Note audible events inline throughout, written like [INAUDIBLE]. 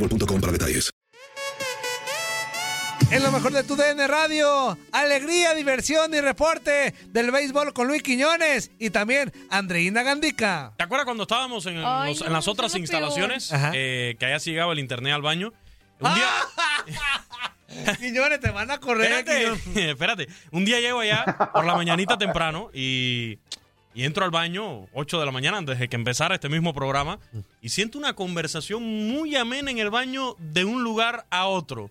boostmobile.com para detalles. En lo mejor de tu DN Radio, alegría, diversión y reporte del béisbol con Luis Quiñones y también Andreina Gandica. ¿Te acuerdas cuando estábamos en, Ay, los- no, en las otras instalaciones? eh, que haya llegado el internet al baño. Un día. [LAUGHS] Quiñones, te van a correr. Espérate, [LAUGHS] espérate. Un día llego allá por la mañanita temprano y, y entro al baño 8 de la mañana antes de que empezara este mismo programa y siento una conversación muy amena en el baño de un lugar a otro.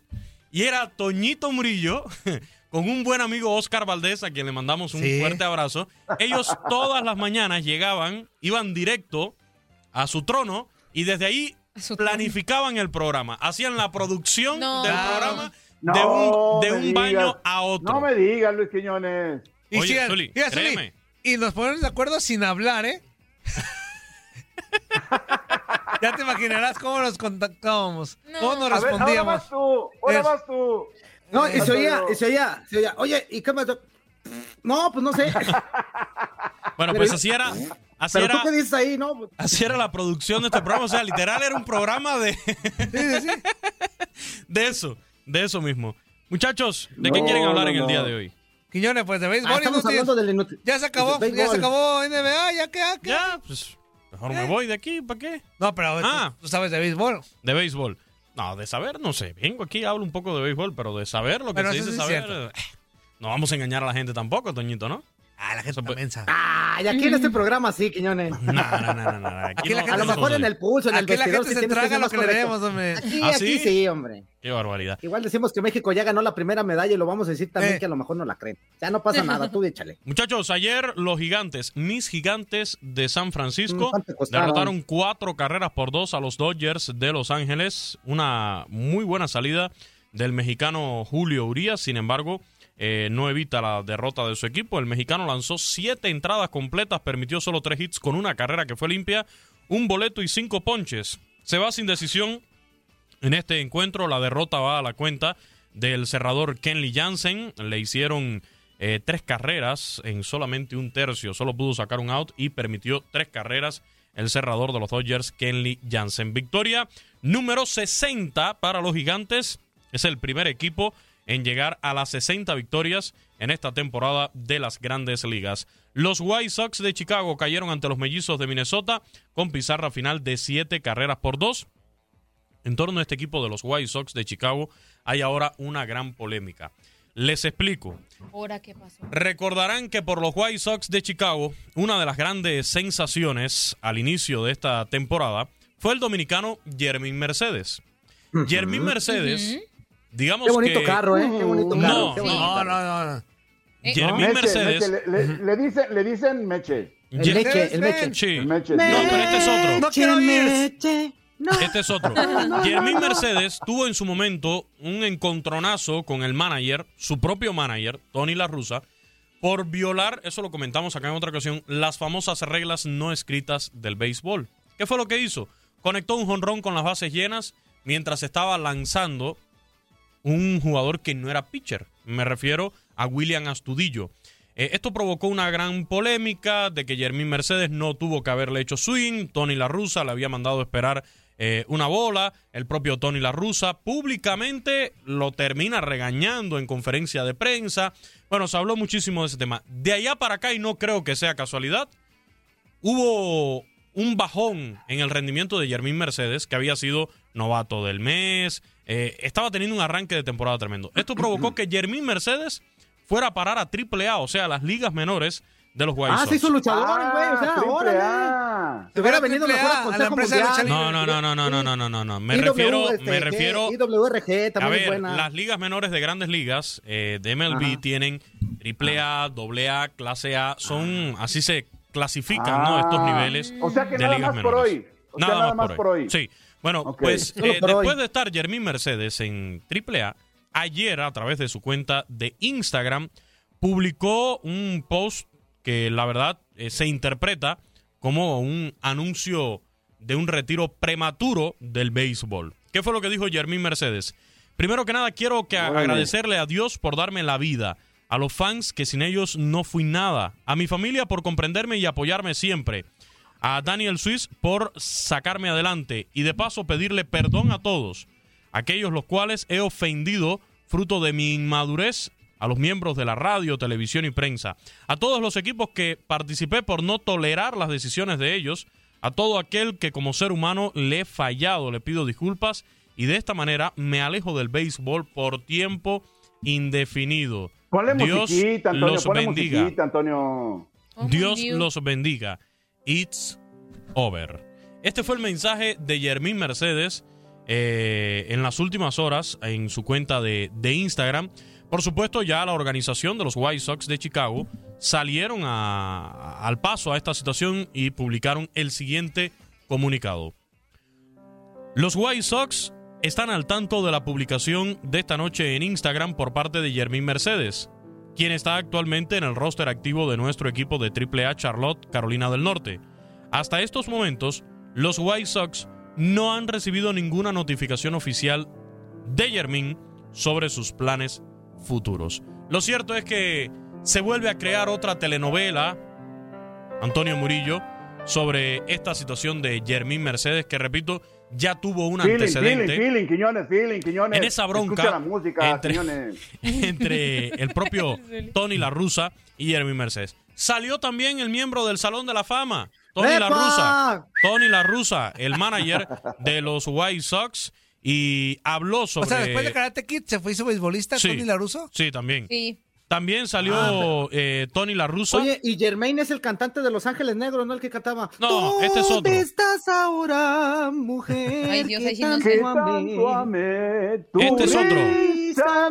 Y era Toñito Murillo [LAUGHS] con un buen amigo Oscar Valdés, a quien le mandamos un Sí. fuerte abrazo. Ellos todas las mañanas llegaban, iban directo a su trono y desde ahí A su trono. planificaban el programa. Hacían la producción No. del programa No de un, de un baño a otro. No me digas, Luis Quiñones. Y Oye, Zuli, créeme. Y nos ponemos de acuerdo sin hablar, ¿eh? [LAUGHS] ya te imaginarás cómo nos contactábamos, No. cómo nos A ver, ahora respondíamos. vas tú. Ahora vas tú. No, y se oía, y se oía, se oía. Oye, ¿y qué más? No, pues no sé. [LAUGHS] Bueno, pues así era, así Pero era, tú qué dices ahí, ¿no? Pues, así era la producción de este programa. O sea, literal era un programa de, [LAUGHS] de eso, de eso mismo. Muchachos, ¿de qué No, quieren hablar no, en el no. día de hoy? Quiñones, pues de ah, béisbol. estamos inútil. hablando del inútil. Ya se acabó, ya se acabó NBA, ya que, ya. Ya, pues mejor me voy de aquí, ¿para qué? No, pero Ah. tú, tú sabes de béisbol. De béisbol. No, de saber, no sé. Vengo aquí, hablo un poco de béisbol, pero de saber lo que Pero se dice sí saber. cierto. eh, No vamos a engañar a la gente tampoco, Toñito, ¿no? Ah, la gente mensa. Ah, y aquí en este programa sí, Quiñones. No, no, no, no. no. Aquí, Aquí la no- gente A lo mejor somos en el pulso, en el Aquí la vestidor, gente se traga lo que le demos, hombre. Aquí, ¿Ah, aquí sí? sí, hombre. Qué barbaridad. Igual decimos que México ya ganó la primera medalla y lo vamos a decir también Eh. que a lo mejor no la creen. Ya no pasa nada, [LAUGHS] tú échale. Muchachos, ayer los gigantes, mis gigantes de San Francisco, Mm, derrotaron cuatro carreras por dos a los Dodgers de Los Ángeles. Una muy buena salida del mexicano Julio Urias. Sin embargo, eh, no evita la derrota de su equipo. El mexicano lanzó siete entradas completas, permitió solo tres hits con una carrera que fue limpia, un boleto y cinco ponches. Se va sin decisión en este encuentro. La derrota va a la cuenta del cerrador Kenley Jansen. Le hicieron eh, tres carreras en solamente un tercio. Solo pudo sacar un out y permitió tres carreras el cerrador de los Dodgers, Kenley Jansen. Victoria número 60 para los gigantes. Es el primer equipo en llegar a las 60 victorias en esta temporada de las grandes ligas. Los White Sox de Chicago cayeron ante los mellizos de Minnesota con pizarra final de 7 carreras por 2. En torno a este equipo de los White Sox de Chicago hay ahora una gran polémica. Les explico. ¿Ahora qué pasó? Recordarán que por los White Sox de Chicago, una de las grandes sensaciones al inicio de esta temporada fue el dominicano Jermín Mercedes. Jermín Mercedes, digamos Qué bonito que... carro, ¿eh? Qué bonito carro. No, Qué bonito no, carro. no, no. Jermín Meche, Mercedes... Meche, le, le- le dicen, le dicen Meche. El Meche, el Meche. Sí. El Meche. No, pero este es otro. No quiero ir. Este es otro. [LAUGHS] Jermín Mercedes tuvo en su momento un encontronazo con el manager, su propio manager, Tony La Russa, por violar, eso lo comentamos acá en otra ocasión, las famosas reglas no escritas del béisbol. ¿Qué fue lo que hizo? Conectó un jonrón con las bases llenas mientras estaba lanzando un jugador que no era pitcher. Me refiero a William Astudillo. Eh, esto provocó una gran polémica de que Jermín Mercedes no tuvo que haberle hecho swing. Tony La Russa le había mandado esperar eh, una bola. El propio Tony La Russa públicamente lo termina regañando en conferencia de prensa. Bueno, se habló muchísimo de ese tema. De allá para acá, y no creo que sea casualidad, hubo un bajón en el rendimiento de Jermín Mercedes, que había sido novato del mes, eh, estaba teniendo un arranque de temporada tremendo. Esto provocó que Jermín Mercedes fuera a parar a AAA, o sea, a las ligas menores de los White Ah, Sox. se hizo luchador, el güey. O sea, triple órale. A. Se hubiera venido mejor A, la empresa de lucha. No, no, no, no, no, no, no, no, no. Me refiero, me refiero IWRG a es ver, buena. las ligas menores de grandes ligas eh, de MLB Ajá. tienen AAA, AA, clase A, son así se clasifican, ¿no? Estos Ah, niveles O sea que de nada ligas más por menores. hoy. O sea, nada, más por hoy. Sí. Bueno, pues eh, después de estar Jermín Mercedes en AAA, ayer a través de su cuenta de Instagram publicó un post que la verdad eh, se interpreta como un anuncio de un retiro prematuro del béisbol. ¿Qué fue lo que dijo Jermín Mercedes? Primero que nada, quiero que agradecerle a Dios por darme la vida, a los fans que sin ellos no fui nada, a mi familia por comprenderme y apoyarme siempre, a Daniel Swiss por sacarme adelante y de paso pedirle perdón a todos, aquellos los cuales he ofendido fruto de mi inmadurez a los miembros de la radio, televisión y prensa, a todos los equipos que participé por no tolerar las decisiones de ellos, a todo aquel que como ser humano le he fallado, le pido disculpas y de esta manera me alejo del béisbol por tiempo indefinido. Ponle Dios musiquita, Antonio. los ponle bendiga. musiquita, Antonio. Dios los bendiga. It's over. Este fue el mensaje de Jermín Mercedes eh, en las últimas horas en su cuenta de, de Instagram. Por supuesto, ya la organización de los White Sox de Chicago salieron al paso a esta situación y publicaron el siguiente comunicado. Los White Sox están al tanto de la publicación de esta noche en Instagram por parte de Jermín Mercedes, quien está actualmente en el roster activo de nuestro equipo de AAA Charlotte, Carolina del Norte. Hasta estos momentos, los White Sox no han recibido ninguna notificación oficial de Jermín sobre sus planes futuros. Lo cierto es que se vuelve a crear otra telenovela, Antonio Murillo, sobre esta situación de Jermín Mercedes, que repito, ya tuvo un Feeling, antecedente feeling, feeling, Quiñones, feeling, Quiñones. en esa bronca la música, entre, [LAUGHS] el propio [LAUGHS] Tony La Russa y Jeremy Mercedes. Salió también el miembro del Salón de la Fama, Tony La ¡Epa! Russa. Tony La Russa, el manager de los White Sox, y habló sobre. O sea, después de Karate Kid se fue hizo beisbolista Sí. Tony Laruso. Sí, también. Sí. También salió eh, Tony La Russa. Oye, y Germain es el cantante de Los Ángeles Negros, ¿no? El que cantaba. No, este es otro. ¿Dónde estás ahora, mujer? Ay, Dios, ahí sí no tanto sé. Amé? Este es otro.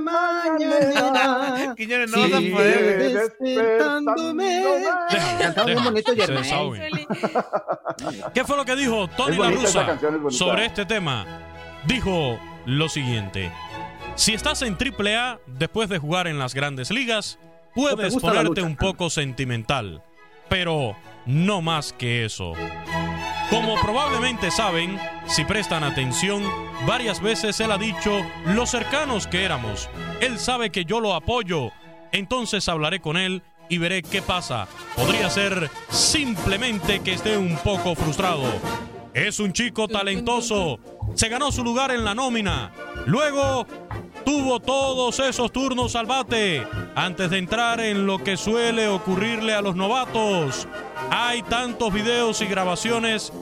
Mañana. Quiñones, no vas a poder. despertándome. Cantaba deja, bonito se Germain. [LAUGHS] ¿Qué fue lo que dijo Tony La Russa sobre este tema? Dijo lo siguiente: Si estás en AAA después de jugar en las grandes ligas, puedes ponerte un poco sentimental, pero no más que eso. Como probablemente saben, si prestan atención, varias veces él ha dicho lo cercanos que éramos. Él sabe que yo lo apoyo, entonces hablaré con él y veré qué pasa. Podría ser simplemente que esté un poco frustrado. Es un chico talentoso, se ganó su lugar en la nómina. Luego tuvo todos esos turnos al bate antes de entrar en lo que suele ocurrirle a los novatos. Hay tantos videos y grabaciones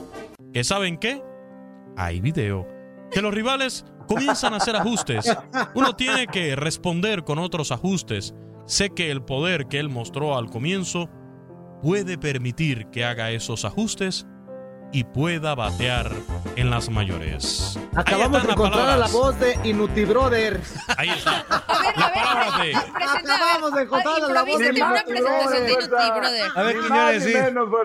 que saben qué? Hay video. Que los rivales comienzan a hacer ajustes. Uno tiene que responder con otros ajustes. Sé que el poder que él mostró al comienzo puede permitir que haga esos ajustes y pueda batear en las mayores. Acabamos de encontrar a la voz de Inuti Brother. Ahí está. A ver, a ver, de- Acabamos de encontrar a la voz de una Inuti presentación de Brother. Inuti Brother. A ver, Quiñones, sí.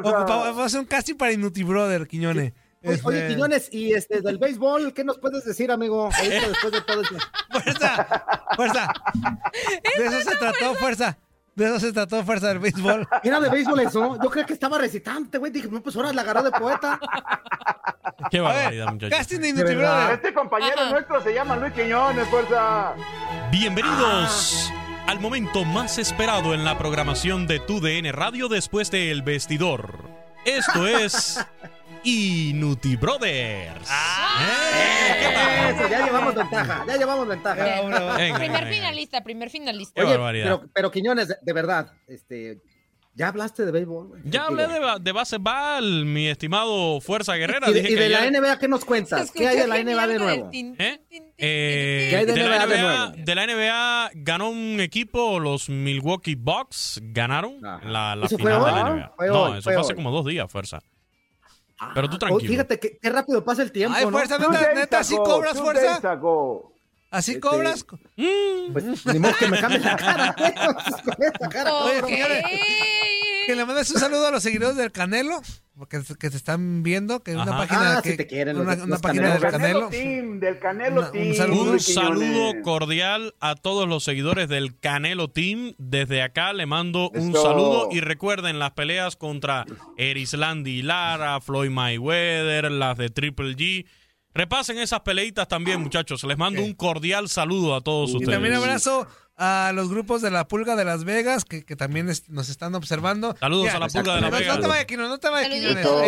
Vamos a hacer un casting para Inuti Brother, Quiñones. Oye, Este, Oye, Quiñones, y este del béisbol, ¿qué nos puedes decir, amigo? Ahorita después de todo esto. [LAUGHS] Fuerza, fuerza. De eso se trató, fuerza. De eso se trató, fuerza del béisbol. [LAUGHS] Era de béisbol eso. Yo creo que estaba recitante, güey. Dije, no, pues ahora la agarró de poeta. Qué A barbaridad, ver, muchachos. casting de. Este compañero nuestro se llama Luis Quiñones, fuerza. Bienvenidos al momento más esperado en la programación de Tu DN Radio después de El Vestidor. Esto es [LAUGHS] Inuti Brothers. ¿Eh? ¿Qué tal? Eso, ya llevamos ventaja. Ya llevamos ventaja. Venga, Venga, Primer venga. finalista, primer finalista. Qué Oye, barbaridad. pero, pero Quiñones, de, verdad, este, ¿ya hablaste de béisbol? güey? Ya hablé de, de baseball, mi estimado Fuerza Guerrera. Y de, Dije y que de la NBA, ¿qué nos cuentas? ¿Qué hay de la NBA de nuevo? ¿Eh? Eh, ¿Qué hay de de, la NBA de nuevo? de la NBA ganó un equipo, los Milwaukee Bucks ganaron Ajá. la, la ¿Eso fue final de la NBA. No, eso fue fue hace hoy. como dos días, Fuerza. Pero tú Oh, tranquilo. fíjate que, qué rápido pasa el tiempo, Ay, ¿no? fuerza, Two neta, neta, ¿sí ago, cobras, fuerza? ¿Así Este, cobras? Pues ni modo que me cambie la cara. con esa cara. Oye, Ok. Quiñones, Que le mandes un saludo a los seguidores del Canelo, porque que te están viendo, que es una página Ah, que te quieren una, de- una los página del Canelo Canelo. Team, del Canelo Una- un Team. saludo. Un saludo cordial a todos los seguidores del Canelo Team. Desde acá le mando un saludo y recuerden las peleas contra Erislandy y Lara, Floyd Mayweather, las de Triple G. Repasen esas peleitas también, muchachos. Les mando un cordial saludo a todos Y ustedes. también abrazo a los grupos de la Pulga de Las Vegas, que, que también es- nos están observando. Saludos Ya, a la Pulga de Las no, Vegas. No te vayas, Quino, no te vayas,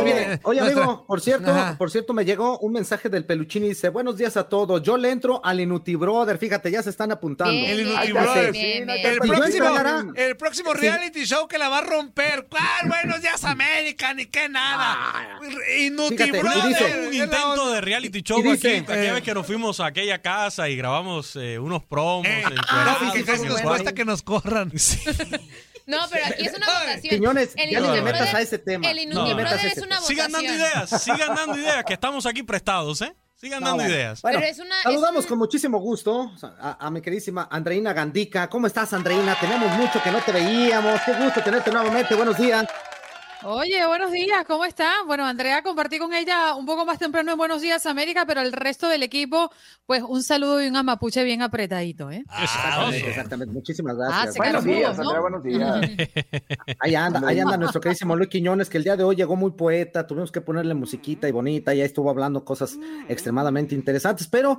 viene Oye, amigo, por cierto, Ajá. por cierto, me llegó un mensaje del Peluchín y dice, buenos días a todos, yo le entro al Inuti Brother, fíjate, ya se están apuntando. Bien, El bien, Inuti bien, Brothers. bien, Sí, bien. El próximo, entrara- el próximo reality show que la va a romper. ¿Cuál? Buenos días, América, ni qué nada. Inútil, Fíjate, y brother. dice- un intento de reality show dice- aquí. Aquella vez que nos fuimos a aquella casa y grabamos eh, unos promos. Eh, no, en casi nos cuesta que nos corran. [LAUGHS] No, pero aquí es una votación. Quiñones, El ya no Inuti te metas Brother- a ese tema. El Inuti No te metas Brother a es una votación. Sigan dando ideas, sigan dando ideas, que estamos aquí prestados, ¿eh? Sigan No, dando bueno. ideas. Bueno, Pero es una- saludamos es un- con muchísimo gusto a, a mi queridísima Andreina Gandica. ¿Cómo estás, Andreina? Tenemos mucho que no te veíamos. Qué gusto tenerte nuevamente. Buenos días. Oye, buenos días, ¿cómo está? Bueno, Andrea, compartí con ella un poco más temprano en Buenos Días América, pero el resto del equipo, pues un saludo y un amapuche bien apretadito, ¿eh? Exactamente, exactamente. Muchísimas Ah, gracias. se Buenos días, ¿no? Andrea, buenos días. [LAUGHS] ahí anda, ahí anda nuestro queridísimo Luis Quiñones, que el día de hoy llegó muy poeta. Tuvimos que ponerle musiquita y bonita. Ya estuvo hablando cosas extremadamente interesantes, pero